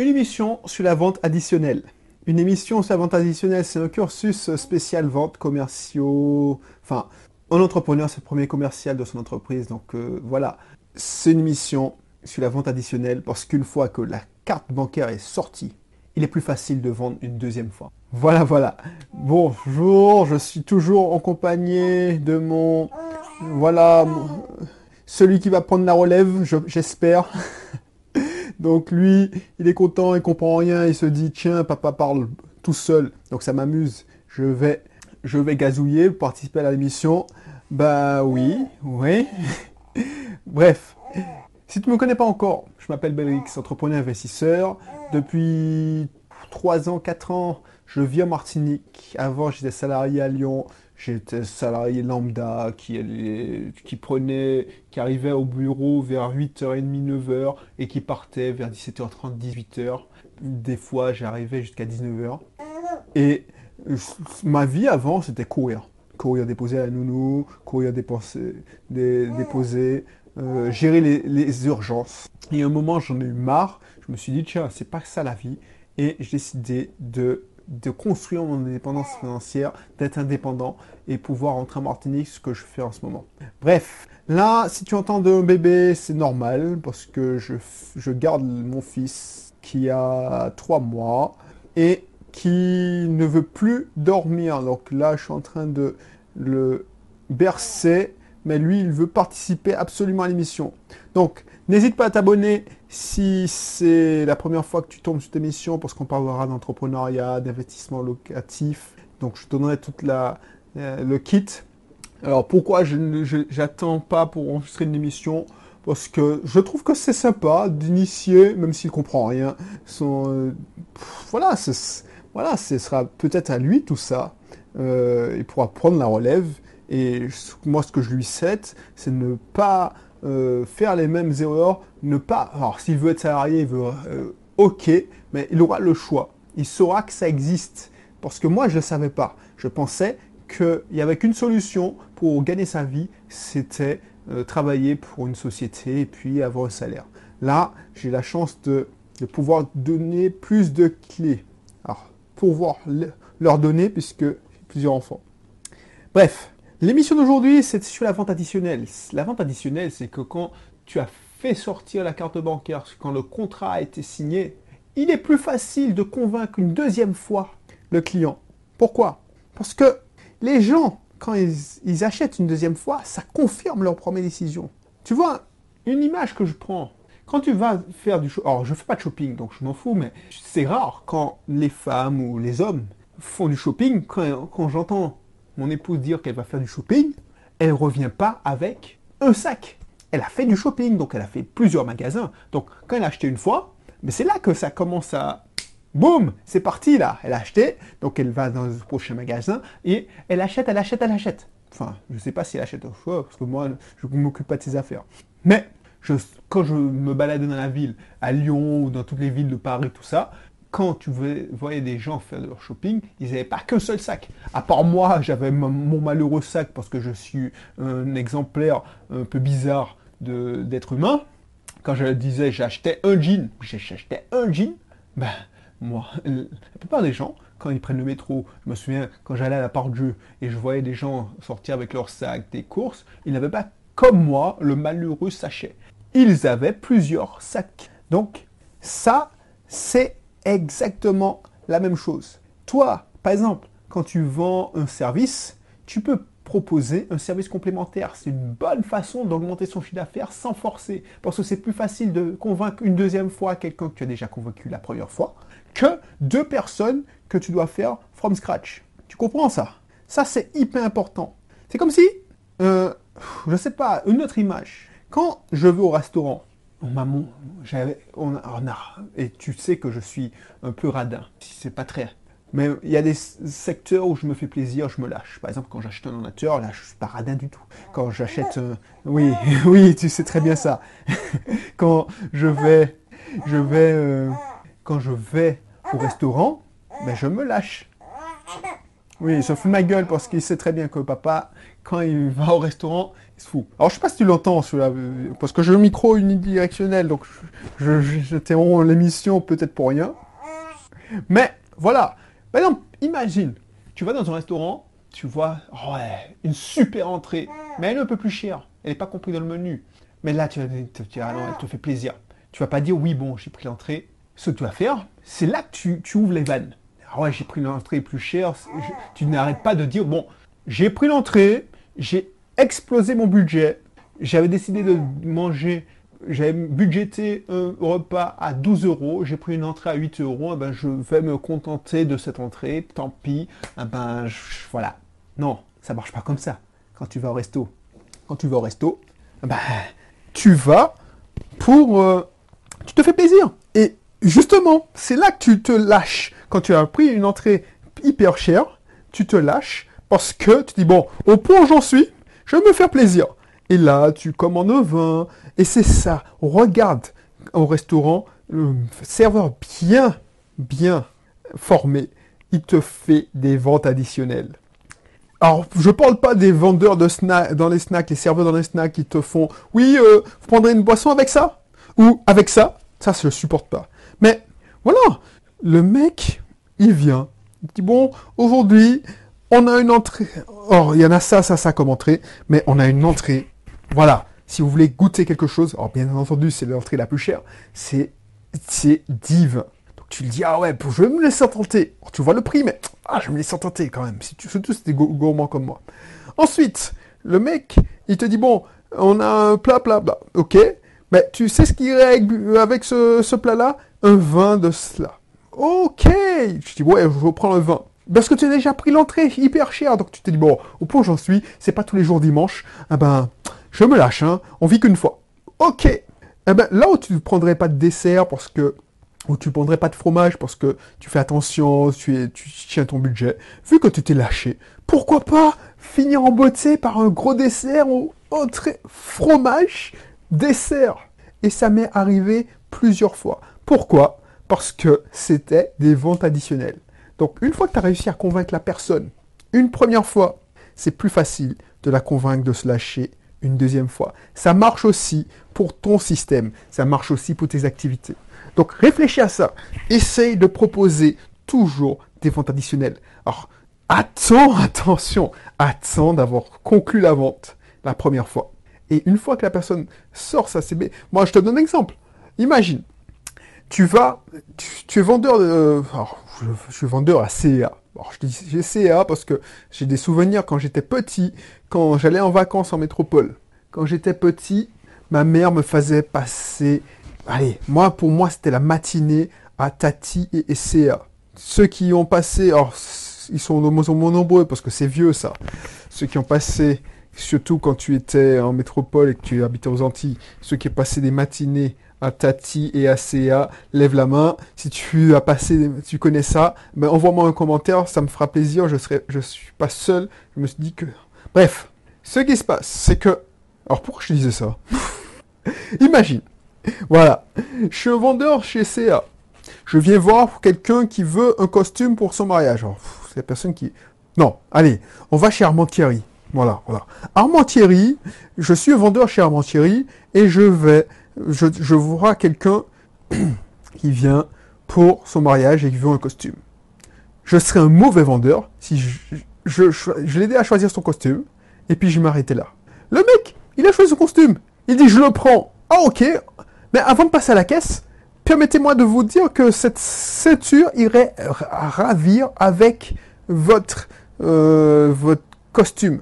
Une émission sur la vente additionnelle. Une émission sur la vente additionnelle, c'est un cursus spécial vente commerciaux. Enfin, un entrepreneur, c'est le premier commercial de son entreprise. Donc euh, voilà, c'est une émission sur la vente additionnelle parce qu'une fois que la carte bancaire est sortie, il est plus facile de vendre une deuxième fois. Voilà, voilà. Bonjour, je suis toujours en compagnie de mon... Voilà, celui qui va prendre la relève, j'espère. Donc lui, il est content, il comprend rien, il se dit tiens, papa parle tout seul, donc ça m'amuse. Je vais, je vais gazouiller, participer à l'émission. Bah oui, oui. Bref, si tu ne me connais pas encore, je m'appelle Belrix, entrepreneur investisseur. Depuis 3 ans, 4 ans, je vis en Martinique. Avant, j'étais salarié à Lyon. J'étais salarié lambda qui, qui prenait, qui arrivait au bureau vers 8h30, 9h et qui partait vers 17h30, 18h. Des fois, j'arrivais jusqu'à 19h. Et ma vie avant, c'était courir. Courir déposer à la nounou, courir déposer, déposer euh, gérer les, les, urgences. Et à un moment, j'en ai eu marre. Je me suis dit, tiens, c'est pas ça la vie. Et j'ai décidé de de construire mon indépendance financière, d'être indépendant et pouvoir rentrer en Martinique, ce que je fais en ce moment. Bref, là, si tu entends de bébé, c'est normal parce que je, je garde mon fils qui a trois mois et qui ne veut plus dormir. Donc là, je suis en train de le bercer, mais lui, il veut participer absolument à l'émission. Donc, N'hésite pas à t'abonner si c'est la première fois que tu tombes sur cette émission parce qu'on parlera d'entrepreneuriat, d'investissement locatif. Donc je te donnerai toute la, euh, le kit. Alors pourquoi je n'attends pas pour enregistrer une émission? Parce que je trouve que c'est sympa d'initier, même s'il comprend rien. Son, euh, voilà, voilà, ce sera peut-être à lui tout ça. Euh, il pourra prendre la relève. Et moi, ce que je lui souhaite, c'est ne pas euh, faire les mêmes erreurs, ne pas... Alors s'il veut être salarié, il veut... Euh, ok, mais il aura le choix. Il saura que ça existe. Parce que moi, je ne savais pas. Je pensais qu'il n'y avait qu'une solution pour gagner sa vie, c'était euh, travailler pour une société et puis avoir un salaire. Là, j'ai la chance de, de, pouvoir donner plus de clés. Alors, pouvoir leur donner puisque j'ai plusieurs enfants. Bref, L'émission d'aujourd'hui, c'est sur la vente additionnelle. La vente additionnelle, c'est que quand tu as fait sortir la carte bancaire, quand le contrat a été signé, il est plus facile de convaincre une deuxième fois le client. Pourquoi? Parce que les gens, quand ils, achètent une deuxième fois, ça confirme leur première décision. Tu vois, une image que je prends, quand tu vas faire du shopping, alors je ne fais pas de shopping, donc je m'en fous, mais c'est rare quand les femmes ou les hommes font du shopping, quand, quand j'entends mon épouse dire qu'elle va faire du shopping, elle revient pas avec un sac. Elle a fait du shopping, donc elle a fait plusieurs magasins. Donc quand elle a acheté une fois, mais c'est là que ça commence à... Boum C'est parti là Elle a acheté, donc elle va dans le prochain magasin et elle achète, elle achète, elle achète. Enfin, je ne sais pas si elle achète au choix, parce que moi, je ne m'occupe pas de ses affaires. Mais quand je me baladais dans la ville, à Lyon ou dans toutes les villes de Paris, tout ça, quand tu voyais des gens faire leur shopping, ils n'avaient pas qu'un seul sac. À part moi, j'avais mon malheureux sac parce que je suis un exemplaire un peu bizarre d'être humain. Quand je disais j'achetais un jean, j'achetais un jean, ben moi, la plupart des gens, quand ils prennent le métro, je me souviens quand j'allais à la part de jeu et je voyais des gens sortir avec leur sac des courses, ils n'avaient pas comme moi le malheureux sachet. Ils avaient plusieurs sacs. Donc ça, c'est exactement la même chose. Toi, par exemple, quand tu vends un service, tu peux proposer un service complémentaire. C'est une bonne façon d'augmenter son chiffre d'affaires sans forcer. Parce que c'est plus facile de convaincre une deuxième fois quelqu'un que tu as déjà convaincu la première fois que deux personnes que tu dois faire from scratch. Tu comprends ça? Ça, c'est hyper important. C'est comme si, euh, je ne sais pas, une autre image. Quand je vais au restaurant, maman, j'avais, on, a, et tu sais que je suis un peu radin. C'est pas très. Mais il y a des secteurs où je me fais plaisir, je me lâche. Par exemple, quand j'achète un ordinateur, là, je suis pas radin du tout. Quand j'achète, oui, oui, tu sais très bien ça. quand je vais, je vais, euh, quand je vais au restaurant, ben je me lâche. Oui, il se fout ma gueule parce qu'il sait très bien que papa, quand il va au restaurant, il se fout. Alors je sais pas si tu l'entends, celui-là, parce que j'ai le micro unidirectionnel, donc je, je, je l'émission peut-être pour rien. Mais voilà. Par exemple, imagine, tu vas dans un restaurant, tu vois, une super entrée, mais elle est un peu plus chère. Elle n'est pas comprise dans le menu. Mais là, tu vas dire, ah elle te fait plaisir. Tu vas pas dire, oui, bon, j'ai pris l'entrée. Ce que tu vas faire, c'est là que tu ouvres les vannes. Ah ouais, j'ai pris l'entrée plus chère. Tu n'arrêtes pas de dire, bon, j'ai pris l'entrée, j'ai explosé mon budget, j'avais décidé de manger, j'avais budgété un repas à 12 euros, j'ai pris une entrée à 8 euros, eh ben je vais me contenter de cette entrée, tant pis, eh ben voilà. Non, ça marche pas comme ça quand tu vas au resto. Quand tu vas au resto, eh ben, tu vas pour... euh, tu te fais plaisir. Justement, c'est là que tu te lâches. Quand tu as pris une entrée hyper chère, tu te lâches parce que tu dis, bon, au point où j'en suis, je vais me faire plaisir. Et là, tu commandes un vin. Et c'est ça. Regarde au restaurant, le serveur bien, bien formé, il te fait des ventes additionnelles. Alors, je parle pas des vendeurs de snacks dans les snacks, les serveurs dans les snacks qui te font, oui, euh, vous prendrez une boisson avec ça? Ou avec ça? Ça, je supporte pas. Mais voilà, le mec, il vient, il dit bon, aujourd'hui, on a une entrée. Or, il y en a ça, ça, ça comme entrée, mais on a une entrée. Voilà. Si vous voulez goûter quelque chose, alors bien entendu, c'est l'entrée la plus chère. C'est, c'est divin. Donc tu le dis, ah ouais, je vais me laisser tenter. Tu vois le prix, mais ah, je me laisser tenter quand même. Si tu, surtout si t'es gour- gourmand comme moi. Ensuite, le mec, il te dit, bon, on a un plat, plat, plat. Ok, mais tu sais ce qu'il irait avec, avec ce, ce plat-là? Un vin de cela. Ok, je dis, ouais, je prendre un vin. Parce que tu as déjà pris l'entrée hyper chère, donc tu te dis, bon, au point où j'en suis, c'est pas tous les jours dimanche, ah ben, je me lâche, hein, on vit qu'une fois. Ok, eh ben, là où tu ne prendrais pas de dessert parce que, où tu prendrais pas de fromage parce que tu fais attention, tu, es, tu tiens ton budget, vu que tu t'es lâché, pourquoi pas finir en beauté par un gros dessert ou entrée fromage, dessert Et ça m'est arrivé plusieurs fois. Pourquoi? Parce que c'était des ventes additionnelles. Donc une fois que tu as réussi à convaincre la personne, une première fois, c'est plus facile de la convaincre de se lâcher une deuxième fois. Ça marche aussi pour ton système, ça marche aussi pour tes activités. Donc réfléchis à ça. Essaye de proposer toujours des ventes additionnelles. Alors, attends, attention, attends d'avoir conclu la vente la première fois. Et une fois que la personne sort sa CB, moi je te donne un exemple. Imagine, tu vas, tu, es vendeur de, alors, je, suis vendeur à CA. Alors, je dis j'ai CA parce que j'ai des souvenirs quand j'étais petit, quand j'allais en vacances en métropole. Quand j'étais petit, ma mère me faisait passer, allez, moi pour moi c'était la matinée à Tati et, et CA. Ceux qui ont passé, alors ils sont moins nombreux parce que c'est vieux ça. Ceux qui ont passé, surtout quand tu étais en métropole et que tu habitais aux Antilles, ceux qui passé des matinées à Tati et à CA, lève la main. Si tu as passé, tu connais ça, ben envoie-moi un commentaire, ça me fera plaisir. Je serai, je suis pas seul. Je me suis dit que, bref, ce qui se passe, c'est que, alors pourquoi je disais ça? Imagine, voilà, je suis un vendeur chez CA. Je viens voir quelqu'un qui veut un costume pour son mariage. C'est la personne qui, non, allez, on va chez Armand Thierry. Voilà, voilà. Armand Thierry, je suis vendeur chez Armand Thierry et je vais, je, je vois quelqu'un qui vient pour son mariage et qui veut un costume. Je serais un mauvais vendeur si je, je, je, je l'aidais à choisir son costume et puis je m'arrêtais là. Le mec, il a choisi son costume. Il dit je le prends. Ah ok. Mais avant de passer à la caisse, permettez-moi de vous dire que cette ceinture irait ra- ravir avec votre, euh, votre costume,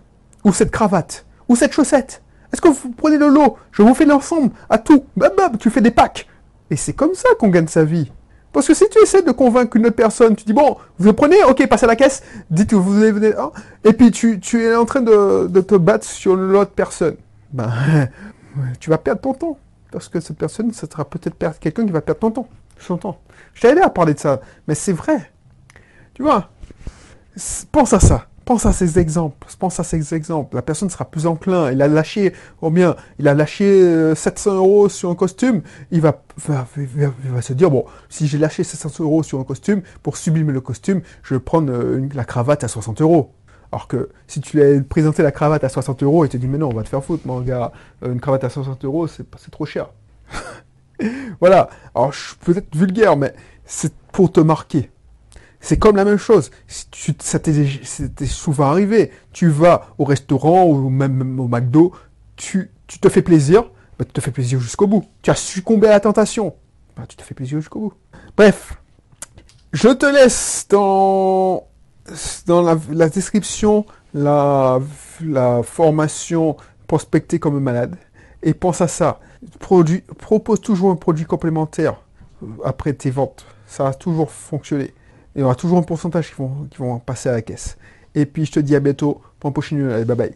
ou cette cravate, ou cette chaussette. Est-ce que vous prenez de l'eau Je vous fais l'ensemble, à tout. Bam bam, tu fais des packs. Et c'est comme ça qu'on gagne sa vie. Parce que si tu essaies de convaincre une autre personne, tu dis bon, vous le prenez, ok, passez à la caisse, dites que vous venez, hein, et puis tu, es en train de, te battre sur l'autre personne. Ben, tu vas perdre ton temps. Parce que cette personne, ça sera peut-être quelqu'un qui va perdre ton temps. Je t'ai aidé à parler de ça, mais c'est vrai. Tu vois, pense à ça. Pense à ces exemples, pense à ces exemples. La personne sera plus enclin. Il a lâché, combien Il a lâché 700 euh, euros sur un costume. Il va, va, va, se dire, bon, si j'ai lâché 700 euros sur un costume, pour sublimer le costume, je vais prendre euh, la cravate à 60 euros. Alors que si tu lui as présenté la cravate à 60 euros et tu dis, mais non, on va te faire foutre, mon gars, euh, une cravate à 60 euros, c'est trop cher. voilà. Alors, je suis peut-être vulgaire, mais c'est pour te marquer. C'est comme la même chose. Tu, ça t'est souvent arrivé. Tu vas au restaurant ou même au McDo, tu, te fais plaisir, bah, tu te fais plaisir jusqu'au bout. Tu as succombé à la tentation, bah, tu te fais plaisir jusqu'au bout. Bref, je te laisse dans, dans la, description la, la formation prospecter comme malade. Et pense à ça. Propose toujours un produit complémentaire après tes ventes. Ça va toujours fonctionner il y aura toujours un pourcentage qui vont, passer à la caisse. Et puis je te dis à bientôt pour un prochain bye bye.